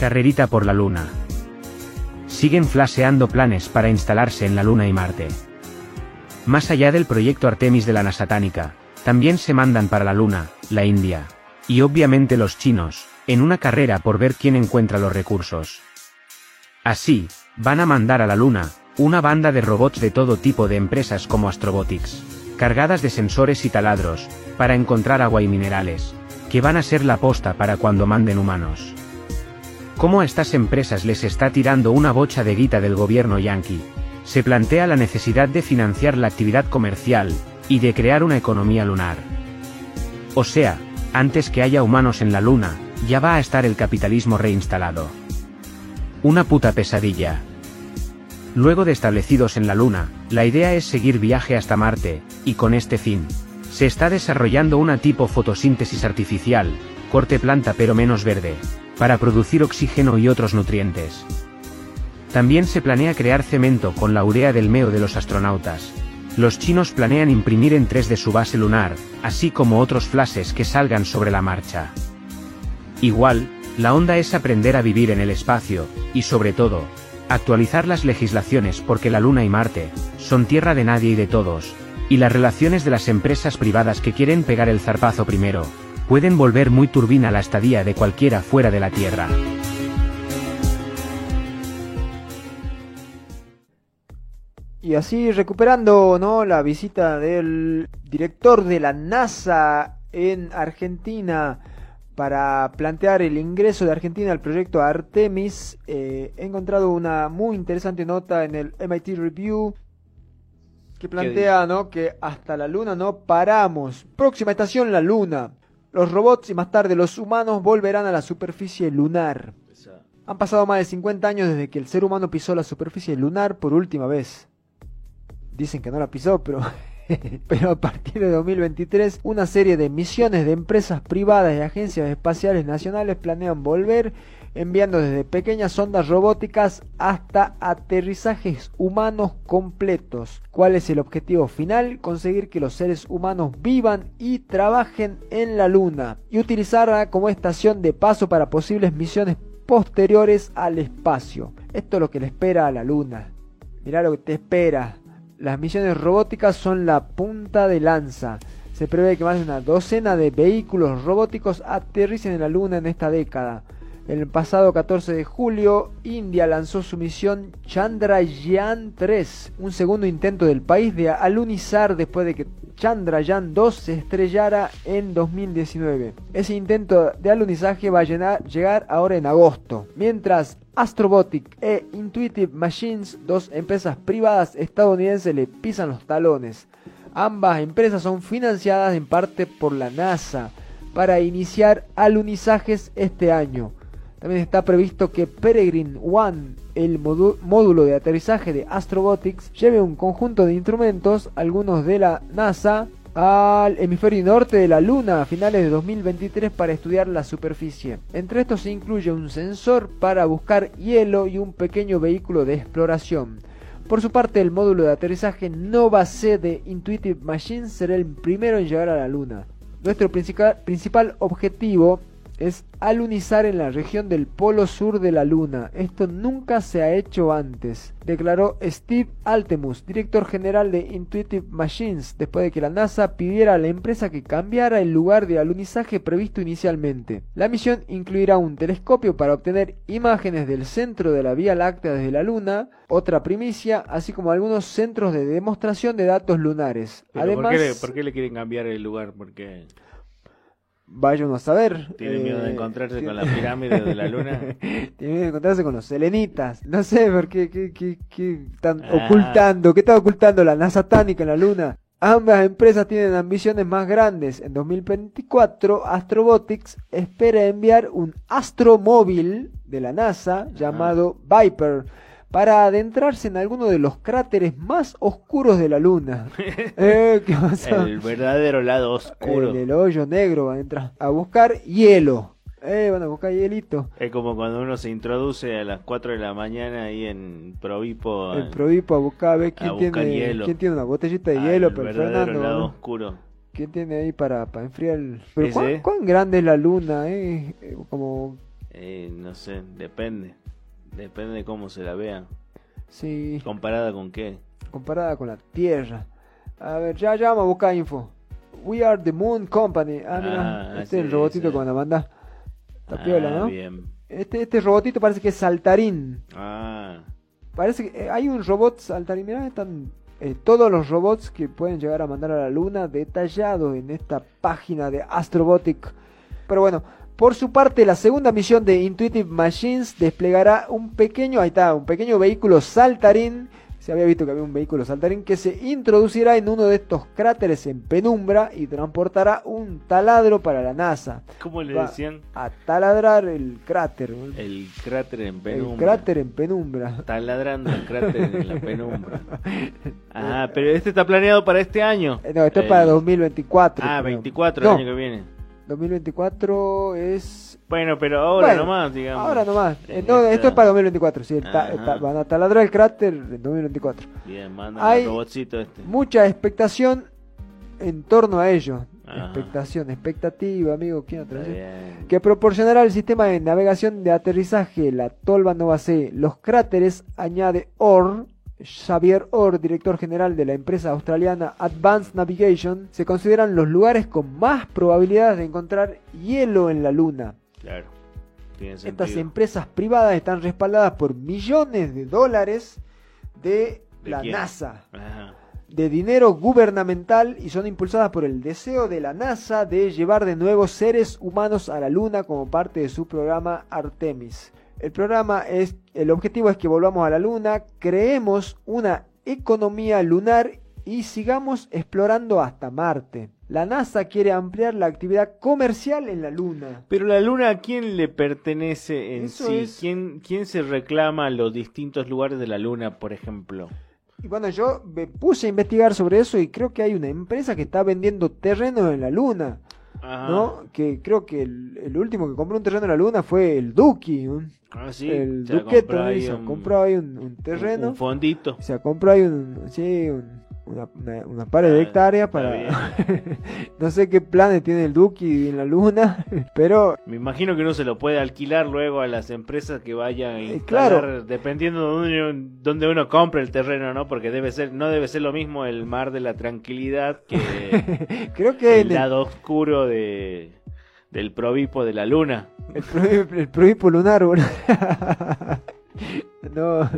Carrerita por la Luna. Siguen flaseando planes para instalarse en la Luna y Marte. Más allá del proyecto Artemis de la NASA Tánica, también se mandan para la Luna, la India, y obviamente los chinos, en una carrera por ver quién encuentra los recursos. Así, van a mandar a la Luna, una banda de robots de todo tipo de empresas como Astrobotics, cargadas de sensores y taladros, para encontrar agua y minerales, que van a ser la posta para cuando manden humanos. Como a estas empresas les está tirando una bocha de guita del gobierno yanqui, se plantea la necesidad de financiar la actividad comercial, y de crear una economía lunar. O sea, antes que haya humanos en la luna, ya va a estar el capitalismo reinstalado. Una puta pesadilla. Luego de establecidos en la Luna, la idea es seguir viaje hasta Marte, y con este fin, se está desarrollando una tipo fotosíntesis artificial, corte planta pero menos verde, para producir oxígeno y otros nutrientes. También se planea crear cemento con la urea del meo de los astronautas. Los chinos planean imprimir en 3 de su base lunar, así como otros flashes que salgan sobre la marcha. Igual, la onda es aprender a vivir en el espacio, y sobre todo, actualizar las legislaciones porque la Luna y Marte, son tierra de nadie y de todos, y las relaciones de las empresas privadas que quieren pegar el zarpazo primero, pueden volver muy turbina la estadía de cualquiera fuera de la Tierra. Y así recuperando ¿no? la visita del director de la NASA en Argentina, para plantear el ingreso de Argentina al proyecto Artemis, eh, he encontrado una muy interesante nota en el MIT Review que plantea ¿no? que hasta la Luna no paramos. Próxima estación, la Luna. Los robots y más tarde los humanos volverán a la superficie lunar. Han pasado más de 50 años desde que el ser humano pisó la superficie lunar por última vez. Dicen que no la pisó, pero pero a partir de 2023 una serie de misiones de empresas privadas y agencias espaciales nacionales planean volver enviando desde pequeñas ondas robóticas hasta aterrizajes humanos completos. ¿Cuál es el objetivo final? Conseguir que los seres humanos vivan y trabajen en la Luna y utilizarla como estación de paso para posibles misiones posteriores al espacio. Esto es lo que le espera a la Luna. Mirá lo que te espera. Las misiones robóticas son la punta de lanza. Se prevé que más de una docena de vehículos robóticos aterricen en la Luna en esta década. El pasado 14 de julio, India lanzó su misión Chandrayaan 3, un segundo intento del país de alunizar después de que Chandrayaan 2 se estrellara en 2019. Ese intento de alunizaje va a llegar ahora en agosto, mientras Astrobotic e Intuitive Machines, dos empresas privadas estadounidenses, le pisan los talones. Ambas empresas son financiadas en parte por la NASA para iniciar alunizajes este año. También está previsto que Peregrine One, el módulo de aterrizaje de Astrobotics, lleve un conjunto de instrumentos, algunos de la NASA, al hemisferio norte de la Luna a finales de 2023 para estudiar la superficie. Entre estos se incluye un sensor para buscar hielo y un pequeño vehículo de exploración. Por su parte, el módulo de aterrizaje Nova C de Intuitive Machines será el primero en llegar a la Luna. Nuestro principal objetivo es alunizar en la región del polo sur de la Luna. Esto nunca se ha hecho antes, declaró Steve Altemus, director general de Intuitive Machines, después de que la NASA pidiera a la empresa que cambiara el lugar de alunizaje previsto inicialmente. La misión incluirá un telescopio para obtener imágenes del centro de la Vía Láctea desde la Luna, otra primicia, así como algunos centros de demostración de datos lunares. Además, ¿por, qué le, quieren cambiar el lugar? Porque Vayan a saber. Tiene miedo de eh, encontrarse con la pirámide de la luna. Tiene miedo de encontrarse con los selenitas. No sé por qué, qué, qué, qué están ah. ocultando. ¿Qué está ocultando la NASA tánica en la luna? Ambas empresas tienen ambiciones más grandes. En 2024, Astrobotics espera enviar un astromóvil de la NASA llamado Viper para adentrarse en alguno de los cráteres más oscuros de la Luna. Eh, el verdadero lado oscuro. El, el hoyo negro va a entrar a buscar hielo. Eh, van a buscar hielito. Es como cuando uno se introduce a las 4 de la mañana ahí en Provipo. En Provipo a buscar a ver quién, tiene, quién tiene una botellita de ah, hielo. El verdadero lado oscuro. ¿Quién tiene ahí para, para enfriar el... Pero ¿cuán, grande es la luna? Eh? Como Eh, no sé, depende. Depende de cómo se la vean. Sí, ¿Comparada con qué? comparada con la Tierra. A ver, ya, ya vamos a buscar info. We are the Moon Company. Ah, mira, Ah, este es el robotito sí. con la banda. Está Ah, piola, ¿no? Bien. Este, este robotito parece que es saltarín. Ah, Parece que eh, hay un robot saltarín. Mirá, están eh, todos los robots que pueden llegar a mandar a la luna detallados en esta página de Astrobotic. Pero bueno, por su parte, la segunda misión de Intuitive Machines desplegará un pequeño, ahí está, un pequeño vehículo saltarín. Se había visto que había un vehículo saltarín que se introducirá en uno de estos cráteres en penumbra y transportará un taladro para la NASA. ¿cómo le Va decían? A taladrar el cráter. El cráter en El penumbra. cráter en penumbra. Está ladrando el cráter en la penumbra. Ah, pero este está planeado para este año. Eh, No, esto es El- para 2024. Ah, creo. 24 No, el año que viene. 2024 es. Bueno, pero ahora Bueno, nomás, digamos. Ahora nomás. No, esto es para 2024. Sí, ta- ta- van a taladrar el cráter en 2024. Bien, manda Hay el robotcito este. Mucha expectación en torno a ello. Ajá. Expectación, expectativa, amigo. ¿Quién. Que proporcionará el sistema de navegación de aterrizaje, la Tolva Nova C. Los cráteres, añade Orr, Xavier Orr, director general de la empresa australiana Advanced Navigation, se consideran los lugares con más probabilidades de encontrar hielo en la Luna. Claro. Tiene Estas empresas privadas están respaldadas por millones de dólares de, ¿De la quién? NASA, Ajá. de dinero gubernamental y son impulsadas por el deseo de la NASA de llevar de nuevo seres humanos a la Luna como parte de su programa Artemis. El programa es, el objetivo es que volvamos a la Luna, creemos una economía lunar y sigamos explorando hasta Marte. La NASA quiere ampliar la actividad comercial en la Luna. Pero la luna, ¿a quién le pertenece en Eso sí? es- ¿Quién, ¿Quién se reclama los distintos lugares de la luna, por ejemplo? Y bueno, yo me puse a investigar sobre eso y creo que hay una empresa que está vendiendo terrenos en la luna, Ajá. ¿no? Que creo que el, el último que compró un terreno en la luna fue el Duki, ¿no? Ah, sí. el se ha Duqueto, comprado ¿no? ahí se un- compró ahí un, un un- terreno, Un fondito. se compró ahí un, sí, un- una, una, una par de Ah, hectáreas para... no sé qué planes tiene el Duki en la luna, pero Me imagino que uno se lo puede alquilar luego a las empresas que vayan a Eh, instalar, claro. dependiendo de donde uno, donde uno compre el terreno, ¿no? Porque debe ser, no debe ser lo mismo el mar de la tranquilidad que creo que el lado oscuro de del provipo de la luna. el, pro- el prohipo lunar, boludo. no.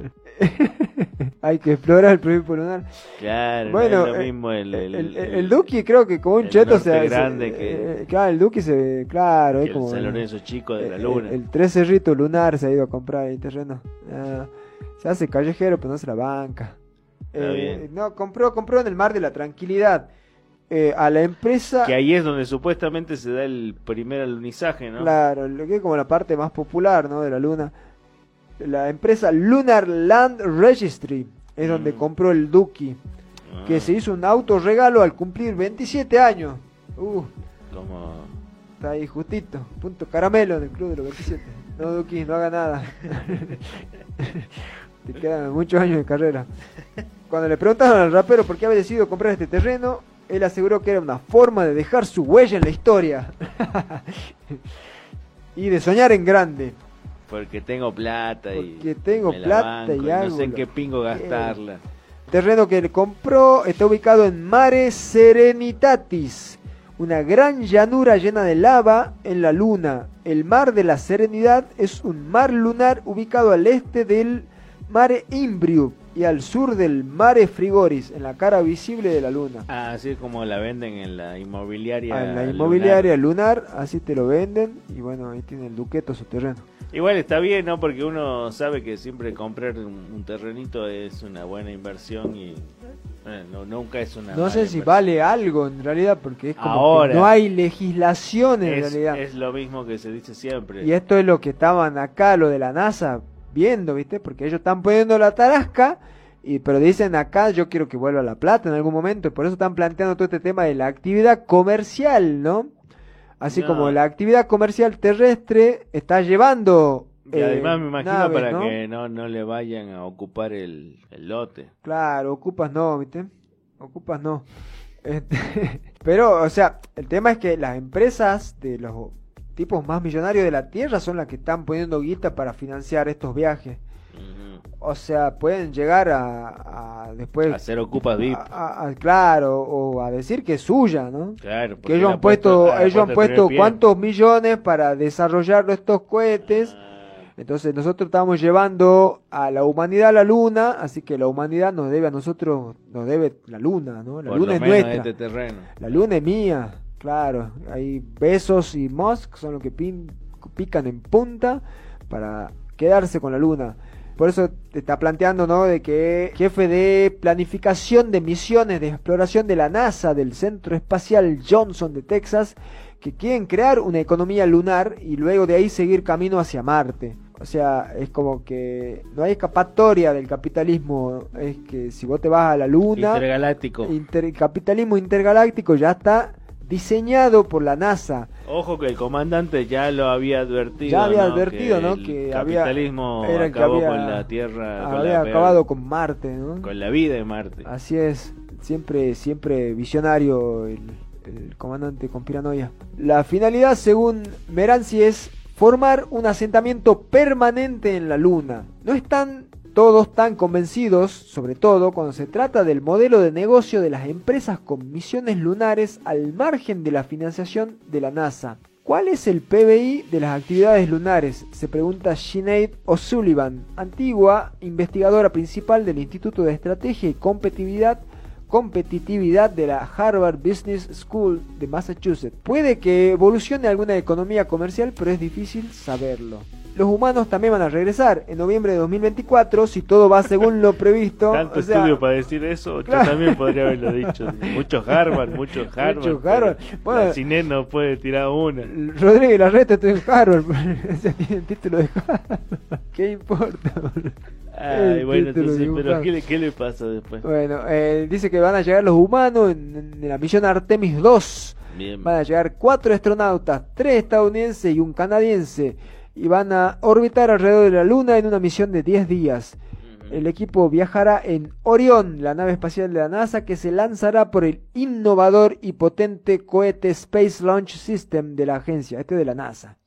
Hay que explorar el prohipo lunar. Claro, no Bueno, es lo eh, mismo el, El, el, el, el Duki creo que como un el cheto se se- grande que- eh, claro, el Duki se ve, claro, que es el como San Lorenzo chico de la el- luna. El, el tres cerrito lunar se ha ido a comprar ahí terreno. Ah, se hace callejero, pero no se la banca. Eh, no, compró, compró en el mar de la tranquilidad. Eh, a la empresa, Que ahí es donde supuestamente se da el primer alunizaje, ¿no? claro, lo que es como la parte más popular, ¿no? De la luna. La empresa Lunar Land Registry es donde Mm. compró el Duki, Ah, que se hizo un auto regalo al cumplir 27 años. Uh, como Está ahí justito, punto caramelo en el club de los 27. No, Duki, no haga nada. Te quedan muchos años de carrera. Cuando le preguntaron al rapero por qué había decidido comprar este terreno, él aseguró que era una forma de dejar su huella en la historia. y de soñar en grande. Porque tengo plata y Porque tengo me la plata banco y no sé en qué pingo gastarla. Terreno que le compró está ubicado en Mare Serenitatis, una gran llanura llena de lava en la luna. El mar de la Serenidad es un mar lunar ubicado al este del Mare Imbrium y al sur del Mare Frigoris, en la cara visible de la luna. Ah, así es como la venden en la inmobiliaria. Ah, en la inmobiliaria lunar, así te lo venden y bueno, ahí tiene el duqueto su terreno. Igual está bien, ¿no? Porque uno sabe que siempre comprar un, terrenito es una buena inversión y eh, no, nunca es una No sé si inversión. vale algo en realidad porque es como Ahora. que no hay legislación en es, realidad. es lo mismo que se dice siempre. Y esto es lo que estaban acá, lo de la NASA, viendo, ¿viste? Porque ellos están poniendo la tarasca, y, pero dicen acá, yo quiero que vuelva la plata en algún momento, y por eso están planteando todo este tema de la actividad comercial, ¿no? Así No. como la actividad comercial terrestre está llevando... Y eh, además me imagino naves, para ¿no? que no, no le vayan a ocupar el, el lote. Claro, ocupas no, ¿viste? Ocupas no. Este, pero, o sea, el tema es que las empresas de los tipos más millonarios de la Tierra son los que están poniendo guita para financiar estos viajes. O sea, pueden llegar a, a después... Hacer ocupas VIP. claro, o a decir que es suya, ¿no? Claro. Que ellos han puesto, ellos han puesto cuántos millones para desarrollar estos cohetes. Ah. Entonces nosotros estamos llevando a la humanidad a la luna, así que la humanidad nos debe a nosotros, nos debe la luna, ¿no? La luna es nuestra. Este terreno. La luna es mía, claro. Hay Besos y Musk son los que pican en punta para quedarse con la luna. Por eso te está planteando, ¿no? De que jefe de planificación de misiones de exploración de la NASA, del Centro Espacial Johnson de Texas, que quieren crear una economía lunar y luego de ahí seguir camino hacia Marte. O sea, es como que no hay escapatoria del capitalismo. Es que si vos te vas a la luna. Intergaláctico. capitalismo intergaláctico ya está diseñado por la NASA. Ojo que el comandante ya lo había advertido. Ya había advertido, ¿no? Que el capitalismo acabó con la Tierra. Había acabado con Marte, ¿no? Con la vida de Marte. Así es. Siempre, siempre visionario el, el comandante con piranoia. La finalidad, según Meranzi, es formar un asentamiento permanente en la Luna. No están todos tan convencidos, sobre todo cuando se trata del modelo de negocio de las empresas con misiones lunares al margen de la financiación de la NASA. ¿Cuál es el PBI de las actividades lunares? Se pregunta Sinead O'Sullivan, antigua investigadora principal del Instituto de Estrategia y Competitividad competitividad de la Harvard Business School de Massachusetts. Puede que evolucione alguna economía comercial, pero es difícil saberlo. Los humanos también van a regresar en noviembre de 2024 si todo va según lo previsto. Tanto estudio para decir eso, yo también podría haberlo dicho. Muchos Harvard, muchos Harvard. Muchos Harvard. Bueno, Cine no puede tirar una. Rodríguez Larreta estoy en Harvard, ese tiene el título de Harvard. ¿Qué importa? Ay, bueno, entonces, pero ¿qué le, pasa después? Bueno, eh, dice que van a llegar los humanos en, la misión Artemis 2. Van a llegar cuatro astronautas, tres estadounidenses y un canadiense. Y van a orbitar alrededor de la Luna en una misión de 10 días. El equipo viajará en Orión, la nave espacial de la NASA, que se lanzará por el innovador y potente cohete Space Launch System de la agencia, este de la NASA.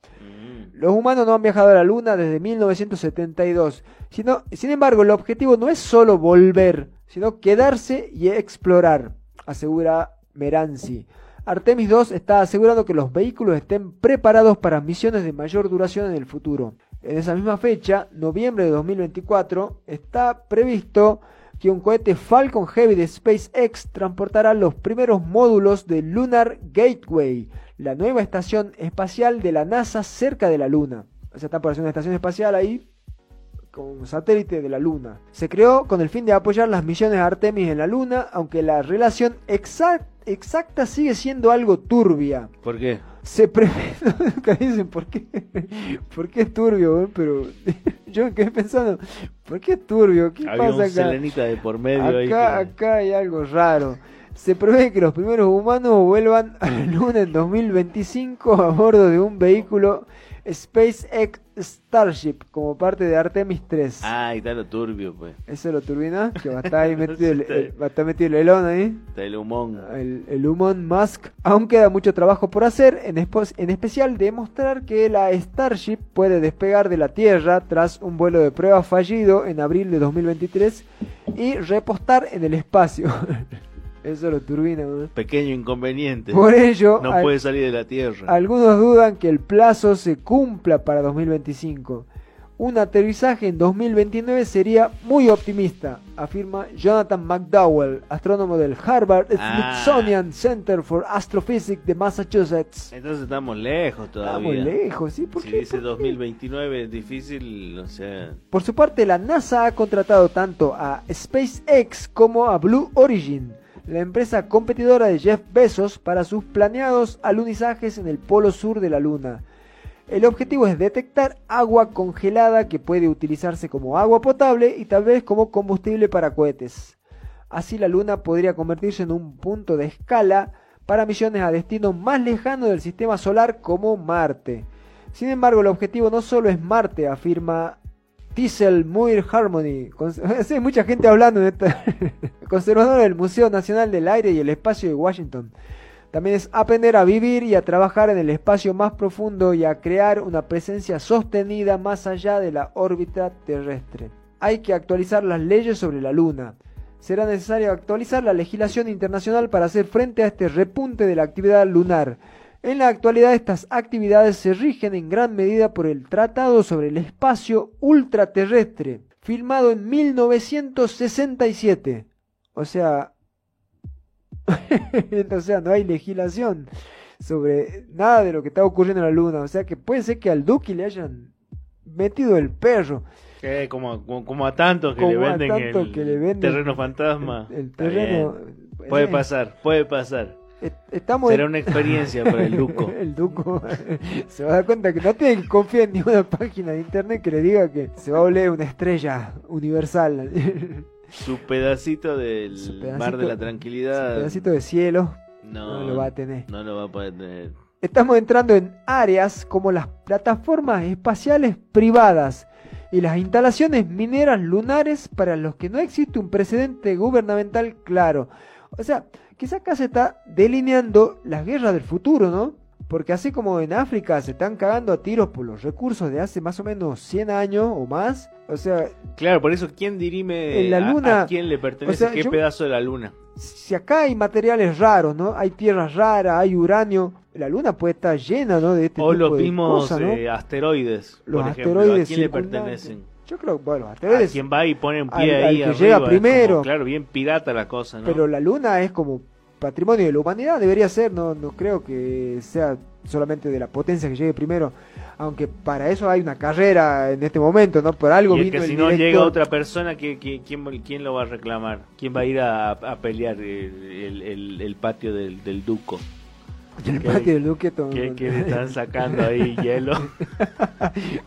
Los humanos no han viajado a la Luna desde 1972. Sino, sin embargo, el objetivo no es solo volver, sino quedarse y explorar, asegura Meranzi. Artemis 2 está asegurando que los vehículos estén preparados para misiones de mayor duración en el futuro. En esa misma fecha, noviembre de 2024, está previsto que un cohete Falcon Heavy de SpaceX transportará los primeros módulos de Lunar Gateway, la nueva estación espacial de la NASA cerca de la Luna. O sea, está por hacer una estación espacial ahí con satélite de la Luna. Se creó con el fin de apoyar las misiones Artemis en la Luna, aunque la relación exacta sigue siendo algo turbia. ¿Por qué? Se prevé, nunca dicen por qué, por qué es turbio, pero yo quedé pensando, ¿por qué es turbio? ¿Qué pasa acá? de por medio acá, acá hay algo raro. Se prevé que los primeros humanos vuelvan a la Luna en 2025 a bordo de un vehículo SpaceX Starship como parte de Artemis 3. Ah, y está lo turbio, pues. ¿Eso es lo turbina? Que va a estar ahí metido, el, va a estar metido el elón ahí. Está el humón. El, el humón Musk. Aún queda mucho trabajo por hacer, en, en especial demostrar que la Starship puede despegar de la Tierra tras un vuelo de prueba fallido en abril de 2023 y repostar en el espacio. Eso lo turbina, Pequeño inconveniente. Por ello, no puede salir de la Tierra. Algunos dudan que el plazo se cumpla para 2025. Un aterrizaje en 2029 sería muy optimista, afirma Jonathan McDowell, astrónomo del Harvard ah. Smithsonian Center for Astrophysics de Massachusetts. Entonces estamos lejos todavía. Estamos lejos, sí. ¿Por si dice 2029 es difícil, o sea... Por su parte, la NASA ha contratado tanto a SpaceX como a Blue Origin la empresa competidora de Jeff Bezos para sus planeados alunizajes en el polo sur de la Luna. El objetivo es detectar agua congelada que puede utilizarse como agua potable y tal vez como combustible para cohetes. Así la Luna podría convertirse en un punto de escala para misiones a destino más lejano del sistema solar como Marte. Sin embargo, el objetivo no solo es Marte, afirma Diesel Muir Harmony. Hay mucha gente hablando de esta. Conservador del Museo Nacional del Aire y el Espacio de Washington. También es aprender a vivir y a trabajar en el espacio más profundo y a crear una presencia sostenida más allá de la órbita terrestre. Hay que actualizar las leyes sobre la Luna. Será necesario actualizar la legislación internacional para hacer frente a este repunte de la actividad lunar. En la actualidad estas actividades se rigen en gran medida por el Tratado sobre el Espacio Ultraterrestre, firmado en 1967. O sea, o sea, no hay legislación sobre nada de lo que está ocurriendo en la Luna. O sea que puede ser que al Duque le hayan metido el perro. como, como, a tantos que, le venden, el terreno fantasma. El, terreno. Puede eh, pasar, puede pasar. Estamos Será una experiencia para el Duco. el Duco se va a dar cuenta que no tiene que confiar en ninguna página de internet que le diga que se va a oler una estrella universal. Su pedacito del mar de la tranquilidad. Su pedacito de cielo. No, lo va a tener. No lo va a poder tener. Estamos entrando en áreas como las plataformas espaciales privadas y las instalaciones mineras lunares para los que no existe un precedente gubernamental claro. O sea, quizá acá se está delineando las guerras del futuro, ¿no? Porque así como en África se están cagando a tiros por los recursos de hace más o menos 100 años o más, o sea... Claro, por eso, ¿quién dirime en la luna, a, quién le pertenece qué pedazo de la luna? Si acá hay materiales raros, ¿no? Hay tierras raras, hay uranio, la luna puede estar llena, ¿no? De este o los mismos eh, asteroides, los asteroides ¿a quién le pertenecen? Yo creo, bueno, asteroides... A quien va y pone un pie ahí que llega primero. claro, bien pirata la cosa, ¿no? Pero la luna es como patrimonio de la humanidad, debería ser, no, no creo que sea solamente de la potencia que llegue primero, aunque para eso hay una carrera en este momento, ¿no? Por algo y que si no llega otra persona, ¿quién, quién, lo va a reclamar? ¿Quién va a ir a, pelear el, el, patio del, del Duco? El patio del Duque ¿Qué, le están sacando ahí hielo?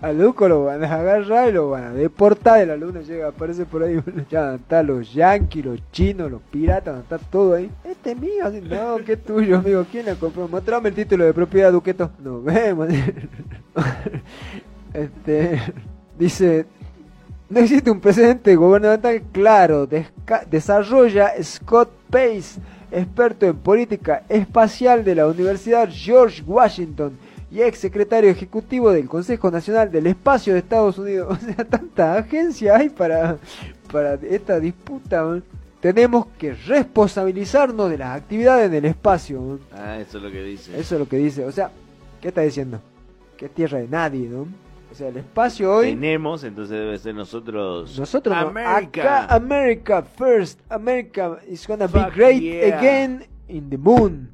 a Duco lo van a agarrar y lo van a deportar de la luna. Llega, aparece por ahí. Ya están los yanquis, los chinos, los piratas, está todo ahí. Este es mío. No, que es tuyo, amigo. ¿Quién la compró? Mostrame el título de propiedad, Duqueto. Nos vemos. este. Dice. No existe un precedente gubernamental claro. desarrolla Scott Pace experto en política espacial de la Universidad George Washington y ex secretario ejecutivo del Consejo Nacional del Espacio de Estados Unidos. O sea, tanta agencia hay para, para esta disputa. Tenemos que responsabilizarnos de las actividades en el espacio. Ah, eso es lo que dice. Eso es lo que dice. O sea, ¿qué está diciendo? Que es tierra de nadie, ¿no? O sea, el espacio hoy. Tenemos, entonces debe ser nosotros. Nosotros, America. Acá, America first. America is gonna be great again in the moon.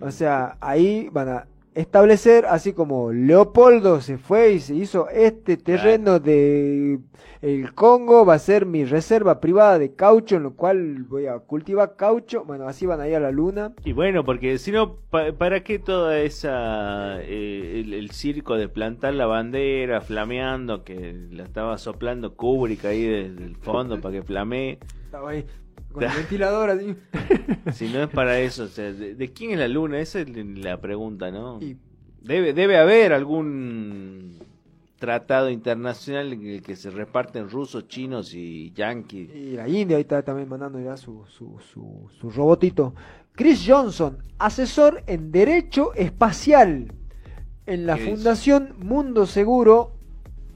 O sea, ahí van a establecer, así como Leopoldo se fue y se hizo este terreno de el Congo, va a ser mi reserva privada de caucho, en lo cual voy a cultivar caucho, bueno, así van a ir a la luna. Y bueno, porque si no, ¿para qué toda esa, eh, el, circo de plantar la bandera flameando, que la estaba soplando Kubrick ahí desde el fondo para que flamee? Estaba ahí con el ventilador así. si no es para eso, o sea, ¿de, quién es la luna? Esa es la pregunta, ¿no? Debe, debe haber algún tratado internacional en el que se reparten rusos, chinos y yanquis. Y la India ahí está también mandando ya su, su, su, su robotito. Chris Johnson, asesor en Derecho Espacial en la Fundación Mundo Seguro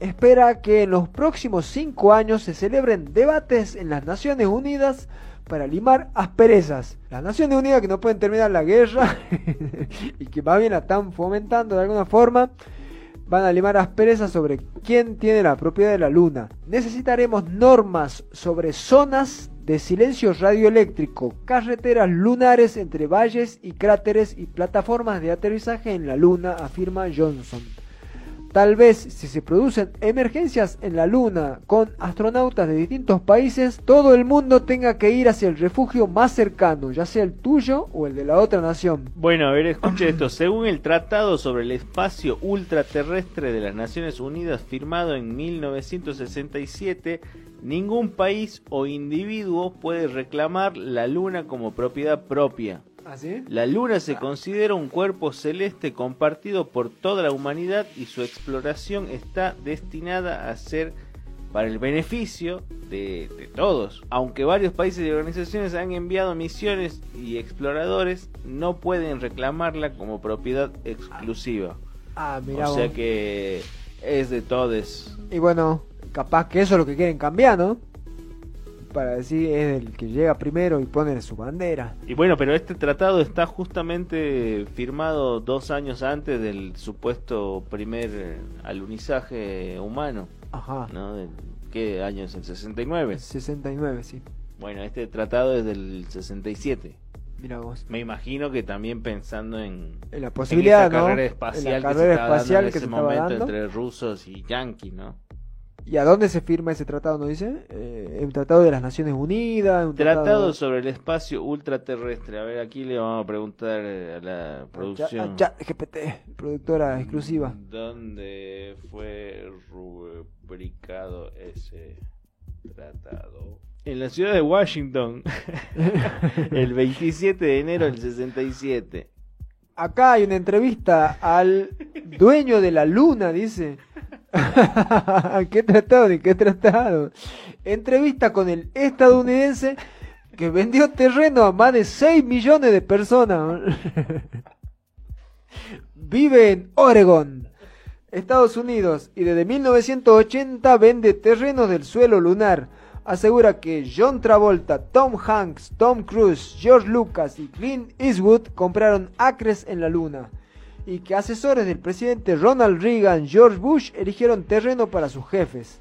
espera que en los próximos cinco años se celebren debates en las Naciones Unidas para limar asperezas. Las Naciones Unidas que no pueden terminar la guerra y que más bien la están fomentando de alguna forma, van a limar asperezas sobre quién tiene la propiedad de la Luna. Necesitaremos normas sobre zonas de silencio radioeléctrico, carreteras lunares entre valles y cráteres y plataformas de aterrizaje en la Luna, afirma Johnson. Tal vez si se producen emergencias en la Luna con astronautas de distintos países, todo el mundo tenga que ir hacia el refugio más cercano, ya sea el tuyo o el de la otra nación. Bueno, a ver, escuche esto. Según el Tratado sobre el Espacio Ultraterrestre de las Naciones Unidas firmado en 1967, ningún país o individuo puede reclamar la Luna como propiedad propia. ¿Ah, la Luna se considera un cuerpo celeste compartido por toda la humanidad y su exploración está destinada a ser para el beneficio de, de todos. Aunque varios países y organizaciones han enviado misiones y exploradores, no pueden reclamarla como propiedad exclusiva. Ah, mira. o sea que es de todos. Y bueno, capaz que eso es lo que quieren cambiar, ¿no? Para decir es el que llega primero y pone su bandera. Y bueno, pero este tratado está justamente firmado dos años antes del supuesto primer eh, alunizaje humano. Ajá. ¿no? ¿De ¿Qué año es el 69? 69, sí. Bueno, este tratado es del 67. Mira vos. Me imagino que también pensando en, En la posibilidad, en esa ¿no? carrera En espacial la que se carrera estaba dando espacial en que ese se momento dando. entre rusos y yanquis, ¿no? ¿Y a dónde se firma ese tratado, no dice? Eh, un tratado de las Naciones Unidas. Un Tratado sobre el espacio ultraterrestre. A ver, aquí le vamos a preguntar a la producción. Chat GPT, productora exclusiva. ¿Dónde fue rubricado ese tratado? En la ciudad de Washington, el 27 de enero del 67. Acá hay una entrevista al dueño de la luna, dice. ¿Qué tratado? ¿De qué tratado? Entrevista con el estadounidense que vendió terreno a más de 6 millones de personas. Vive en Oregon, Estados Unidos, y desde 1980 vende terrenos del suelo lunar. Asegura que John Travolta, Tom Hanks, Tom Cruise, George Lucas y Clint Eastwood compraron acres en la luna. Y que asesores del presidente Ronald Reagan, George Bush, eligieron terreno para sus jefes.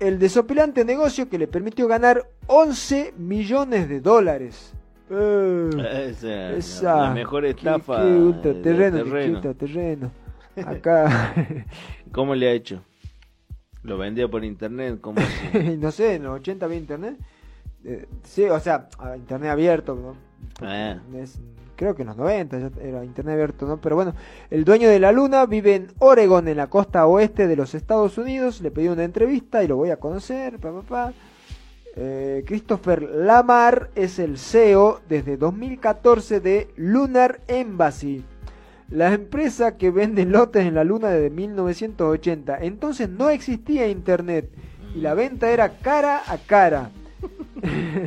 El desopilante negocio que le permitió ganar 11 millones de dólares. Eh, Esa, esa- la mejor estafa qué terreno. ultraterreno. Acá, ¿Cómo le ha hecho? Lo vendió por internet, ¿cómo así? no sé, en los 80 había internet. Eh, sí, o sea, internet abierto, ¿no? Ah. es- creo que en los 90 ya era internet abierto, ¿no? Pero bueno, el dueño de la luna vive en Oregon, en la costa oeste de los Estados Unidos. Le pedí una entrevista y lo voy a conocer, pa, pa, pa. Eh, Christopher Lamar es el CEO desde 2014 de Lunar Embassy, la empresa que vende lotes en la luna desde 1980. Entonces no existía internet y la venta era cara a cara.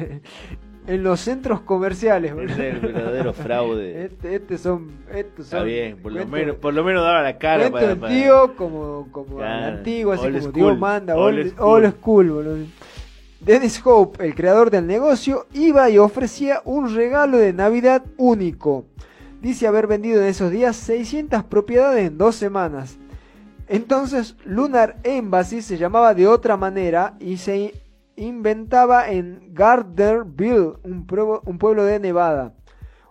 en los centros comerciales. Ese es el verdadero fraude. Este, este son, estos Está son bien, por lo, menos, por lo menos daba la cara para, para- tío como, como a la Claro, antigua, así como school, Dios manda, old old, school. old school, boludo. Dennis Hope, el creador del negocio, iba y ofrecía un regalo de Navidad único. Dice haber vendido en esos días 600 propiedades en dos semanas. Entonces Lunar Embassy se llamaba de otra manera y se inventaba en Gardnerville, un, pueblo- un pueblo de Nevada.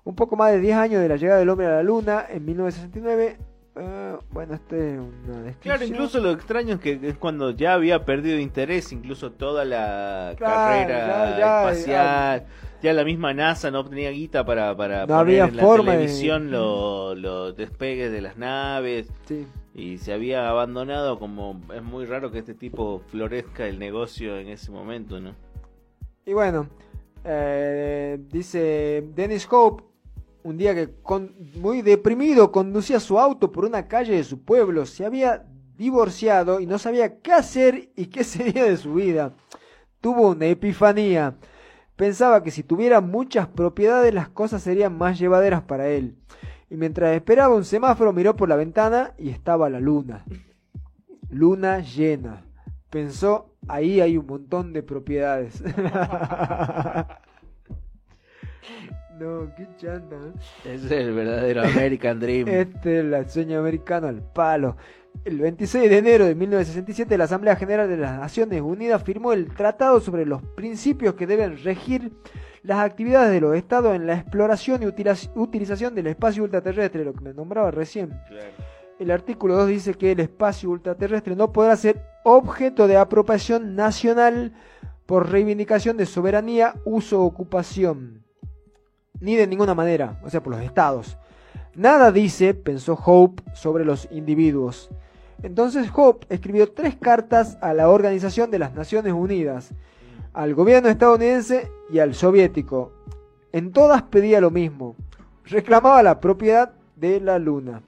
Un poco más de 10 años de la llegada del hombre a la luna en 1969. eh, bueno, este es una descripción. Claro, incluso lo extraño es que es cuando ya había perdido interés, incluso toda la Claro, carrera ya- ya- espacial. Ya la misma NASA no tenía guita para, para No poner había en la de- televisión lo- los despegues de las naves. Sí. Y se había abandonado como... Es muy raro que este tipo florezca el negocio en ese momento, ¿no? Y bueno, eh, dice Dennis Hope, un día que con- muy deprimido conducía su auto por una calle de su pueblo, se había divorciado y no sabía qué hacer y qué sería de su vida. Tuvo una epifanía. Pensaba que si tuviera muchas propiedades las cosas serían más llevaderas para él. Y mientras esperaba un semáforo miró por la ventana y estaba la luna. Luna llena. Pensó, ahí hay un montón de propiedades. no, qué chanta. ¿eh? Ese es el verdadero American Dream. Este es el sueño americano al palo. El 26 de enero de 1967 la Asamblea General de las Naciones Unidas firmó el Tratado sobre los principios que deben regir las actividades de los estados en la exploración y utiliz- utilización del espacio ultraterrestre, lo que me nombraba recién. Claro. El artículo 2 dice que el espacio ultraterrestre no podrá ser objeto de apropiación nacional por reivindicación de soberanía, uso o ocupación. Ni de ninguna manera, o sea, por los estados. Nada dice, pensó Hope, sobre los individuos. Entonces Hope escribió tres cartas a la Organización de las Naciones Unidas, al gobierno estadounidense y al soviético. En todas pedía lo mismo. Reclamaba la propiedad de la luna.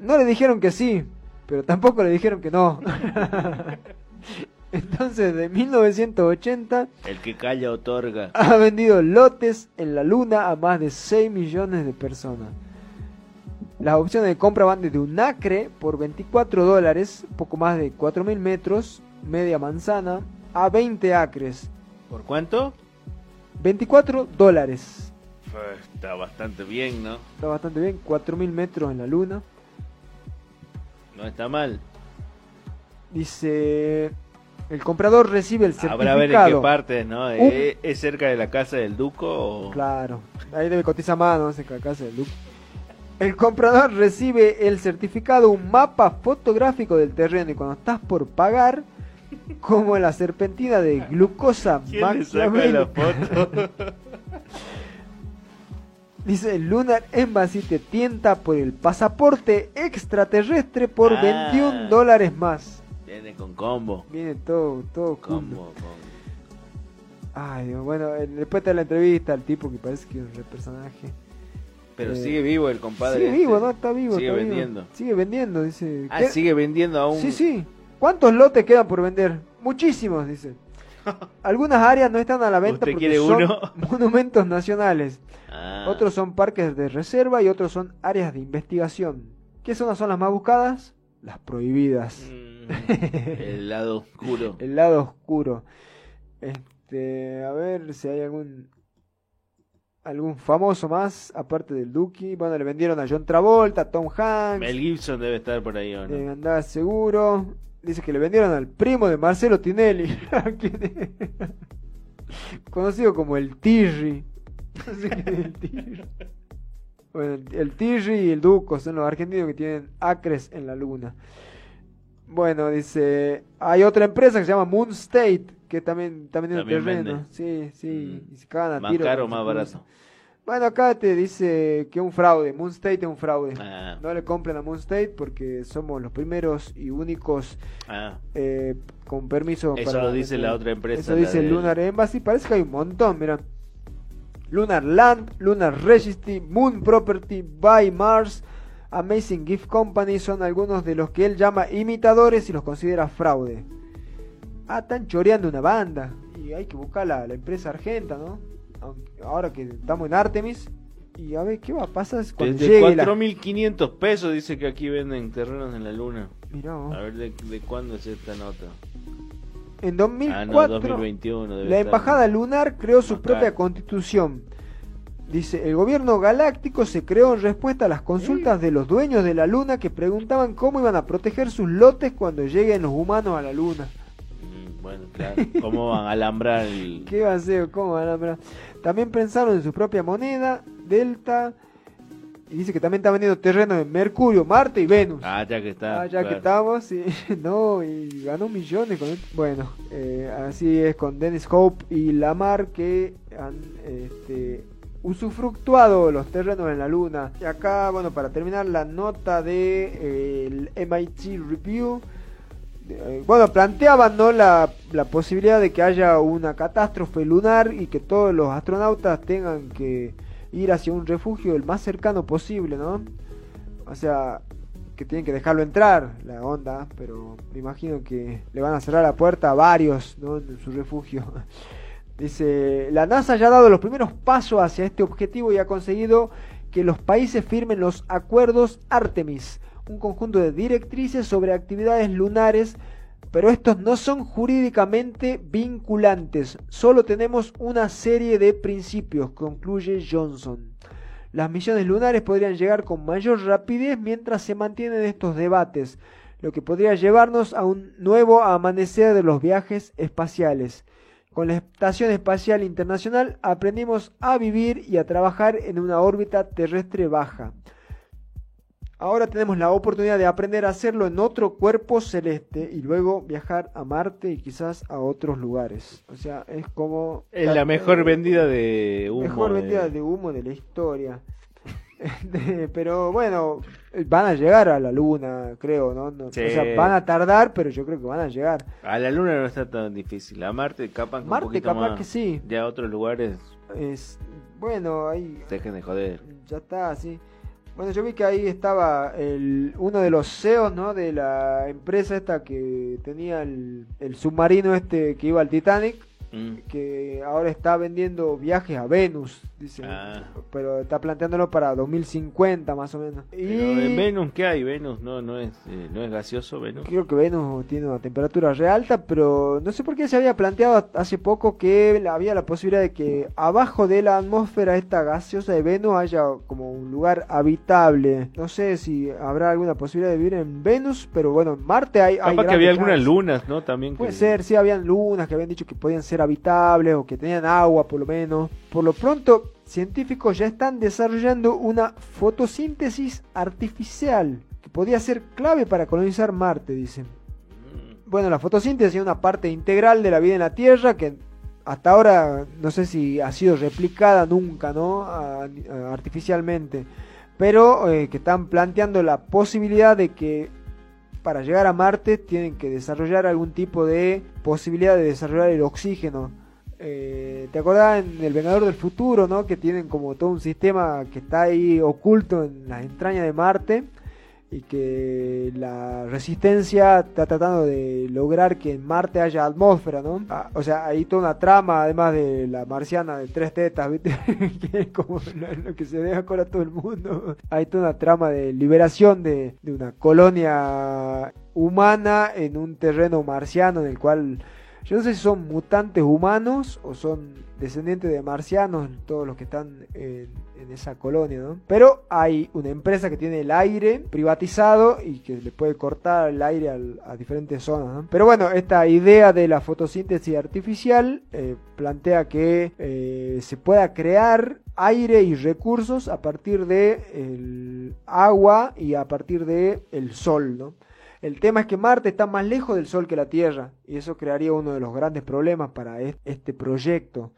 No le dijeron que sí, pero tampoco le dijeron que no. Entonces, de 1980 El que calla otorga. ha vendido lotes en la luna a más de 6 millones de personas. Las opciones de compra van desde un acre por 24 dólares, poco más de 4.000 metros, media manzana, a 20 acres, ¿Por cuánto? 24 dólares. Está bastante bien, ¿no? Está bastante bien, 4.000 metros en la luna. No está mal. Dice, el comprador recibe el certificado. Habrá ver en qué parte, ¿no? ¿Es, cerca de la casa del Duco o...? Claro, ahí debe cotizar más, no sé, qué casa del Duque. El comprador recibe el certificado, un mapa fotográfico del terreno y cuando estás por pagar, como la serpentina de glucosa ¿Quién le saca Machiavelli, la foto? dice Lunar Embassy te tienta por el pasaporte extraterrestre por Ah. 21 dólares más. Viene con combo. Viene todo, todo. Combo, combo. Ay, bueno, después de la entrevista al tipo que parece que es un personaje. Pero Eh, sigue vivo el compadre. Sigue este. vivo, ¿no? Está vivo. Sigue está vivo. vendiendo. Sigue vendiendo, dice. Ah, ¿Qué- sigue vendiendo aún. Sí, sí. ¿Cuántos lotes quedan por vender? Muchísimos, dice. Algunas áreas no están a la venta ¿Usted porque son uno? monumentos nacionales. Ah, Otros son parques de reserva y otros son áreas de investigación. ¿Qué zonas son las más buscadas? Las prohibidas. mm, el lado oscuro. El lado oscuro. Este, a ver si hay algún algún famoso más aparte del Duki. Bueno, le vendieron a John Travolta, a Tom Hanks. Mel Gibson debe estar por ahí, ¿o no? Eh, andaba seguro. Dice que le vendieron al primo de Marcelo Tinelli. Conocido como el Tirri. No sé quién es el Tirri. Bueno, el Tirri y el Duco son los argentinos que tienen acres en la luna. Bueno, dice, hay otra empresa que se llama Moon State, que también, también También terreno. vende. Sí, sí, Mm. y se cagan a Más tiro caro o más barato. Bueno, acá te dice que es un fraude, Moon State es un fraude. Ah, No le compren a Moon State porque somos los primeros y únicos ah. eh, con permiso Eso para lo dice vender. la otra empresa. Eso dice Lunar Embassy. Parece que hay un montón, mira. Lunar Land, Lunar Registry, Moon Property, Buy Mars, Amazing Gift Company son algunos de los que él llama imitadores y los considera fraude. Ah, están choreando una banda. Y hay que buscar la, la empresa argenta, ¿no? Ahora que estamos en Artemis. Y a ver qué va a pasar cuando Desde llegue la... 4.500 pesos dice que aquí venden terrenos en la luna. Mirá vos. A ver de, de cuándo es esta nota. En Ah, no, 2004 2021. debe La embajada lunar creó su propia constitución. Dice, el gobierno galáctico se creó en respuesta a las consultas de los dueños de la luna que preguntaban cómo iban a proteger sus lotes cuando lleguen los humanos a la luna. Bueno, claro. ¿Cómo van a alambrar el... ¿Qué va a hacer? ¿Cómo van a hablar? También pensaron en su propia moneda, Delta, y dice que también está vendiendo terreno en Mercurio, Marte y Venus. Ah, ya que está. Ah, ya que estamos, sí. no, y ganó millones con esto. Bueno, eh, así es con Dennis Hope y Lamar que han este, usufructuado los terrenos en la luna. Y acá, bueno, para terminar la nota de eh, el MIT Review. Eh, Bueno, planteaban ¿no? la, la posibilidad de que haya una catástrofe lunar y que todos los astronautas tengan que ir hacia un refugio el más cercano posible, ¿no? O sea, que tienen que dejarlo entrar, la onda, pero me imagino que le van a cerrar la puerta a varios, ¿no? En su refugio. Dice, la NASA ya ha dado los primeros pasos hacia este objetivo y ha conseguido que los países firmen los acuerdos Artemis, un conjunto de directrices sobre actividades lunares, pero estos no son jurídicamente vinculantes, solo tenemos una serie de principios, concluye Johnson. Las misiones lunares podrían llegar con mayor rapidez mientras se mantienen estos debates, lo que podría llevarnos a un nuevo amanecer de los viajes espaciales. Con la Estación Espacial Internacional aprendimos a vivir y a trabajar en una órbita terrestre baja. Ahora tenemos la oportunidad de aprender a hacerlo en otro cuerpo celeste y luego viajar a Marte y quizás a otros lugares. O sea, es como... Es la mejor vendida de humo. Mejor de- vendida de humo de la historia. Pero bueno, van a llegar a la luna, creo, ¿no? No- Sí. O sea, van a tardar, pero yo creo que van a llegar. A la luna no está tan difícil. A Marte capan con un Marte poquito capaz más. que sí. Ya otros lugares Es, bueno, ahí dejen de joder. ya está, sí. Bueno, yo vi que ahí estaba el, uno de los CEOs, ¿no? De la empresa esta que tenía el, el submarino este que iba al Titanic, Mm. que ahora está vendiendo viajes a Venus, dice. Ah. Pero está planteándolo para 2050 más o menos. Pero Y en Venus, ¿qué hay? Venus no, no, es, eh, no es gaseoso, Venus. creo que Venus tiene una temperatura re alta, pero no sé por qué se había planteado hace poco que había la posibilidad de que abajo de la atmósfera esta gaseosa de Venus haya como un lugar habitable. No sé si habrá alguna posibilidad de vivir en Venus, pero bueno, en Marte hay... hay que había algunas lunas, ¿no? También Puede ser, sí, habían lunas que habían dicho que podían ser habitables o que tenían agua por lo menos. Por lo pronto, científicos ya están desarrollando una fotosíntesis artificial que podría ser clave para colonizar Marte, dicen. Mm. Bueno, la fotosíntesis es una parte integral de la vida en la Tierra que hasta ahora no sé si ha sido replicada nunca, ¿no? A- a- artificialmente. Pero eh, que están planteando la posibilidad de que para llegar a Marte tienen que desarrollar algún tipo de posibilidad de desarrollar el oxígeno. Eh, ¿Te acordás en El Vengador del Futuro, ¿no? Que tienen como todo un sistema que está ahí oculto en las entrañas de Marte y que la resistencia está tratando de lograr que en Marte haya atmósfera, ¿no? Ah, o sea, hay toda una trama, además de la marciana de tres tetas, ¿viste? que es como lo, que se deja con a todo el mundo. Hay toda una trama de liberación de, de una colonia humana en un terreno marciano en el cual yo no sé si son mutantes humanos o son descendientes de marcianos, todos los que están en, esa colonia, ¿no? Pero hay una empresa que tiene el aire privatizado y que le puede cortar el aire a diferentes zonas. Pero bueno, esta idea de la fotosíntesis artificial eh, plantea que eh, se pueda crear aire y recursos a partir de agua y a partir de el sol, ¿no? El tema es que Marte está más lejos del Sol que la Tierra y eso crearía uno de los grandes problemas para es- este proyecto.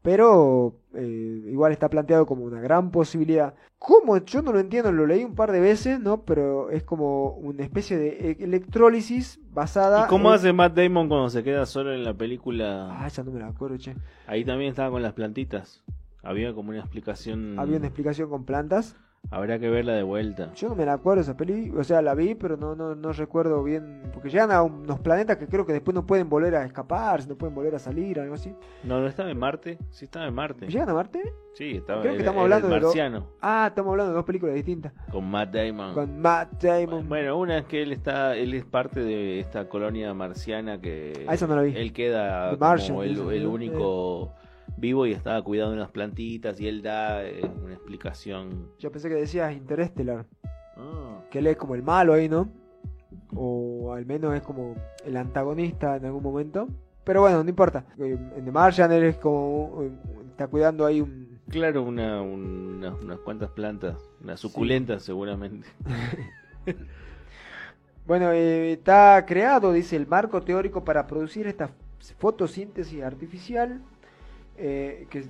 Pero eh, igual está planteado como una gran posibilidad. ¿Cómo? Yo no lo entiendo, lo leí un par de veces, ¿no? Pero es como una especie de e- electrólisis basada ¿Y cómo en- hace Matt Damon cuando se queda solo en la película? Ah, esa no me la acuerdo, che. Ahí también estaba con las plantitas. Había como una explicación. Había una explicación con plantas. Habrá que verla de vuelta. Yo no me la acuerdo esa peli, o sea, la vi, pero no, no, no recuerdo bien, porque llegan a unos planetas que creo que después no pueden volver a escapar, no pueden volver a salir, algo así. No, no estaba en Marte. Sí, estaba en Marte. ¿Llegan a Marte? Sí, estaba Creo que estamos hablando el de marciano. Ah, estamos hablando de dos películas distintas. Con Matt Damon. Con Matt Damon. Bueno, una es que él está, él es parte de esta colonia marciana que Ah, esa no la vi. él queda como el, único vivo y estaba cuidando unas plantitas y él da eh, una explicación. Yo pensé que decías Interestelar, Ah, que él es como el malo ahí, ¿no? O al menos es como el antagonista en algún momento. Pero bueno, no importa. Eh, En The Martian él es como... eh, Está cuidando ahí un... claro, una, una- unas cuantas plantas, unas suculentas seguramente. Bueno, eh, está creado, dice, el marco teórico para producir esta fotosíntesis artificial, eh, que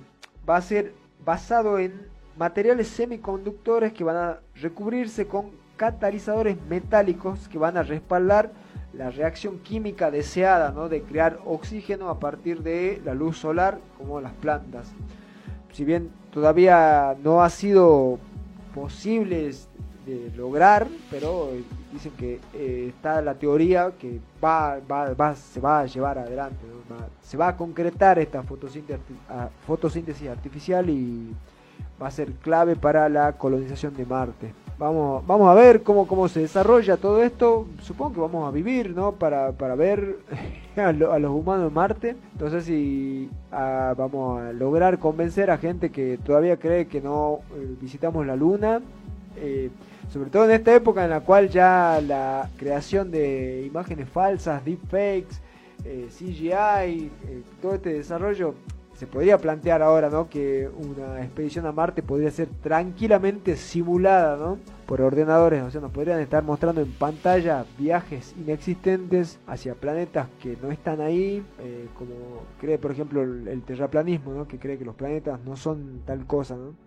va a ser basado en materiales semiconductores que van a recubrirse con catalizadores metálicos que van a respaldar la reacción química deseada, ¿no? De crear oxígeno a partir de la luz solar, como las plantas. Si bien todavía no ha sido posible de lograr, pero eh, dicen que eh, está la teoría que va, va- va- se va a llevar adelante, se va a concretar esta fotosíntesis, arti- fotosíntesis artificial y va a ser clave para la colonización de Marte. Vamos, vamos a ver cómo, cómo se desarrolla todo esto. Supongo que vamos a vivir, ¿no? Para, para ver a los humanos en Marte. No sé si ah, vamos a lograr convencer a gente que todavía cree que no eh, visitamos la Luna. Eh, sobre todo en esta época en la cual ya la creación de imágenes falsas, deepfakes, eh, CGI, eh, todo este desarrollo se podría plantear ahora, ¿no? Que una expedición a Marte podría ser tranquilamente simulada, ¿no? Por ordenadores, o sea, nos podrían estar mostrando en pantalla viajes inexistentes hacia planetas que no están ahí, eh, como cree, por ejemplo, el, el terraplanismo, ¿no? Que cree que los planetas no son tal cosa, ¿no?